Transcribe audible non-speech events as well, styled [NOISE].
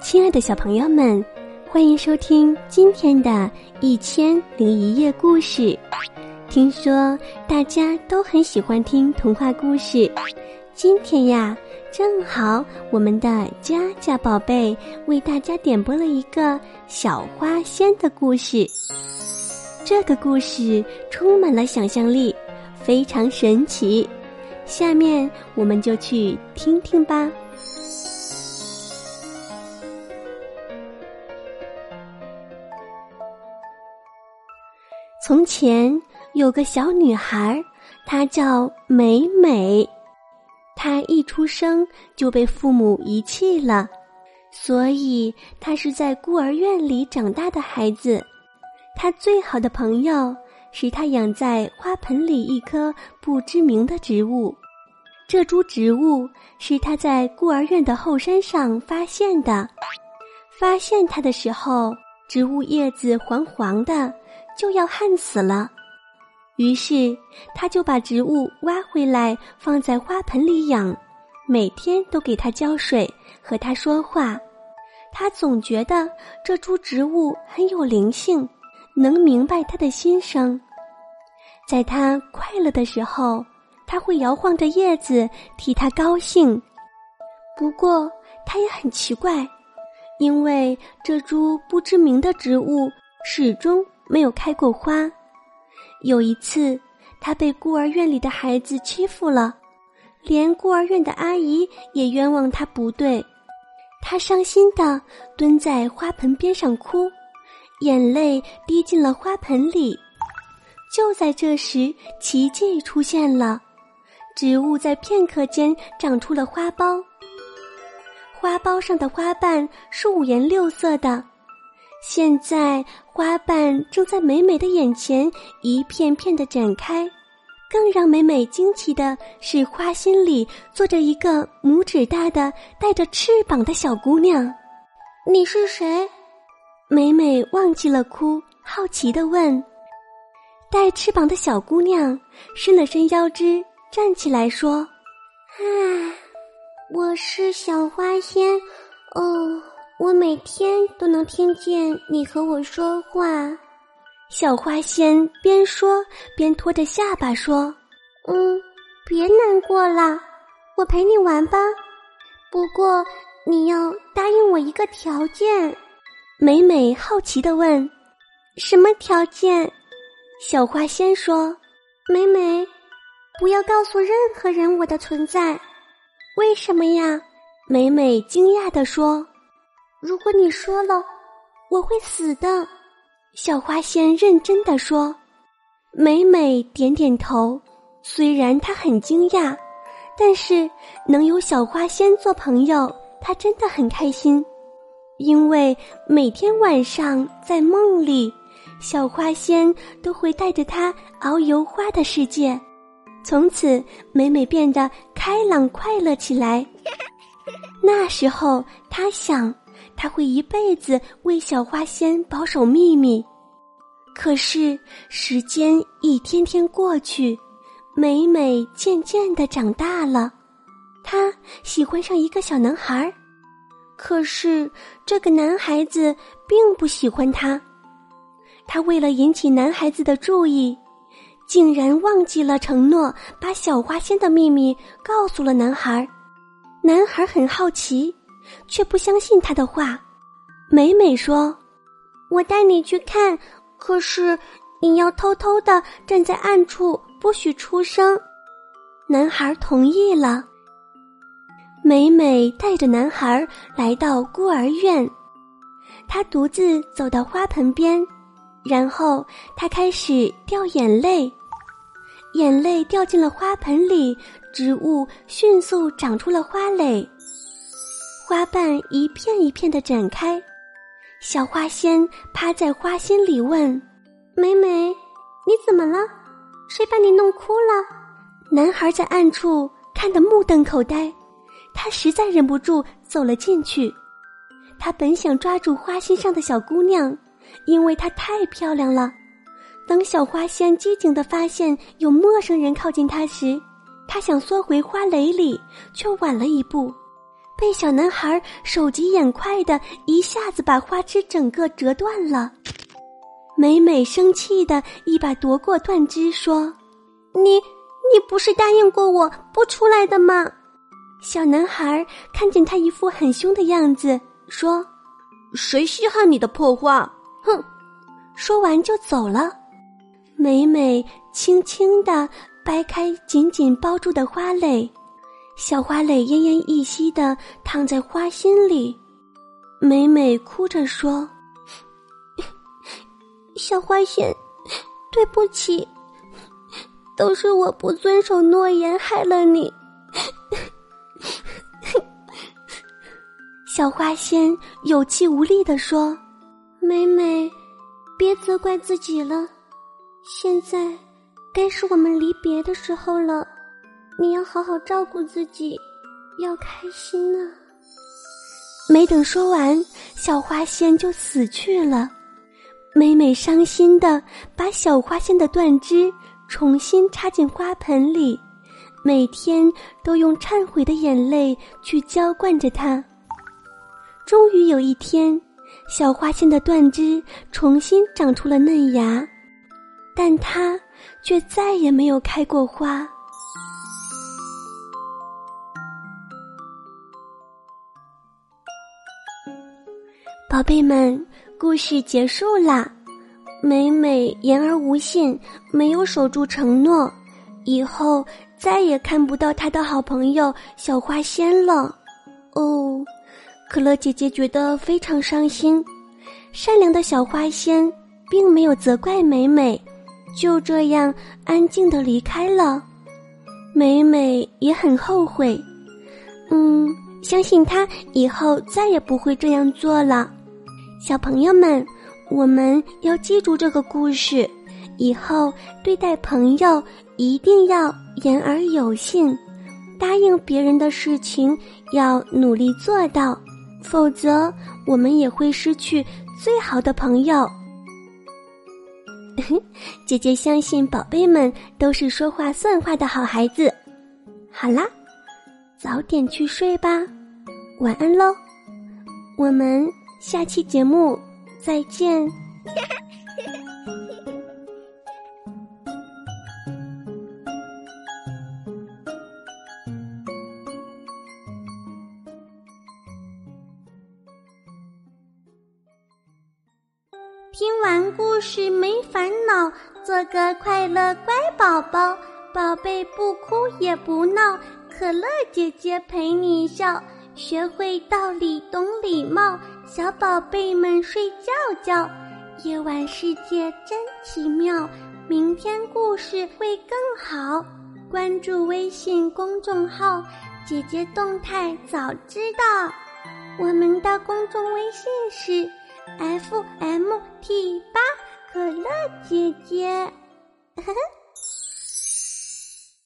亲爱的小朋友们，欢迎收听今天的《一千零一夜》故事。听说大家都很喜欢听童话故事，今天呀，正好我们的佳佳宝贝为大家点播了一个小花仙的故事。这个故事充满了想象力，非常神奇。下面我们就去听听吧。从前有个小女孩，她叫美美。她一出生就被父母遗弃了，所以她是在孤儿院里长大的孩子。她最好的朋友是她养在花盆里一棵不知名的植物。这株植物是她在孤儿院的后山上发现的。发现它的时候，植物叶子黄黄的。就要旱死了，于是他就把植物挖回来，放在花盆里养，每天都给它浇水，和它说话。他总觉得这株植物很有灵性，能明白他的心声。在他快乐的时候，他会摇晃着叶子替他高兴。不过他也很奇怪，因为这株不知名的植物始终。没有开过花。有一次，他被孤儿院里的孩子欺负了，连孤儿院的阿姨也冤枉他不对。他伤心的蹲在花盆边上哭，眼泪滴进了花盆里。就在这时，奇迹出现了，植物在片刻间长出了花苞。花苞上的花瓣是五颜六色的。现在花瓣正在美美的眼前一片片的展开，更让美美惊奇的是，花心里坐着一个拇指大的带着翅膀的小姑娘。你是谁？美美忘记了哭，好奇的问。带翅膀的小姑娘伸了伸腰肢，站起来说：“啊，我是小花仙，哦。”我每天都能听见你和我说话，小花仙边说边拖着下巴说：“嗯，别难过了，我陪你玩吧。不过你要答应我一个条件。”美美好奇的问：“什么条件？”小花仙说：“美美，不要告诉任何人我的存在。”为什么呀？美美惊讶的说。如果你说了，我会死的。”小花仙认真的说。美美点点头，虽然她很惊讶，但是能有小花仙做朋友，她真的很开心。因为每天晚上在梦里，小花仙都会带着她遨游花的世界。从此，美美变得开朗快乐起来。那时候，她想。他会一辈子为小花仙保守秘密，可是时间一天天过去，美美渐渐的长大了，她喜欢上一个小男孩儿，可是这个男孩子并不喜欢她，她为了引起男孩子的注意，竟然忘记了承诺，把小花仙的秘密告诉了男孩儿，男孩很好奇。却不相信他的话。美美说：“我带你去看，可是你要偷偷的站在暗处，不许出声。”男孩同意了。美美带着男孩来到孤儿院，他独自走到花盆边，然后他开始掉眼泪，眼泪掉进了花盆里，植物迅速长出了花蕾。花瓣一片一片的展开，小花仙趴在花心里问：“美美，你怎么了？谁把你弄哭了？”男孩在暗处看得目瞪口呆，他实在忍不住走了进去。他本想抓住花心上的小姑娘，因为她太漂亮了。等小花仙机警的发现有陌生人靠近她时，他想缩回花蕾里，却晚了一步。被小男孩手疾眼快的一下子把花枝整个折断了。美美生气的一把夺过断枝，说：“你你不是答应过我不出来的吗？”小男孩看见他一副很凶的样子，说：“谁稀罕你的破花？”哼，说完就走了。美美轻轻地掰开紧紧包住的花蕾，小花蕾奄奄一息地躺在花心里。美美哭着说：“ [LAUGHS] 小花仙，对不起，都是我不遵守诺言，害了你。[LAUGHS] ”小花仙有气无力地说。美美，别责怪自己了。现在该是我们离别的时候了，你要好好照顾自己，要开心呢。没等说完，小花仙就死去了。美美伤心的把小花仙的断枝重新插进花盆里，每天都用忏悔的眼泪去浇灌着它。终于有一天。小花仙的断枝重新长出了嫩芽，但它却再也没有开过花。宝贝们，故事结束啦。美美言而无信，没有守住承诺，以后再也看不到她的好朋友小花仙了。哦。可乐姐姐觉得非常伤心，善良的小花仙并没有责怪美美，就这样安静的离开了。美美也很后悔，嗯，相信她以后再也不会这样做了。小朋友们，我们要记住这个故事，以后对待朋友一定要言而有信，答应别人的事情要努力做到。否则，我们也会失去最好的朋友。[LAUGHS] 姐姐相信宝贝们都是说话算话的好孩子。好啦，早点去睡吧，晚安喽！我们下期节目再见。[LAUGHS] 听完故事没烦恼，做个快乐乖宝宝。宝贝不哭也不闹，可乐姐姐陪你笑。学会道理懂礼貌，小宝贝们睡觉觉。夜晚世界真奇妙，明天故事会更好。关注微信公众号，姐姐动态早知道。我们的公众微信是。F M T 八可乐姐姐，呵呵。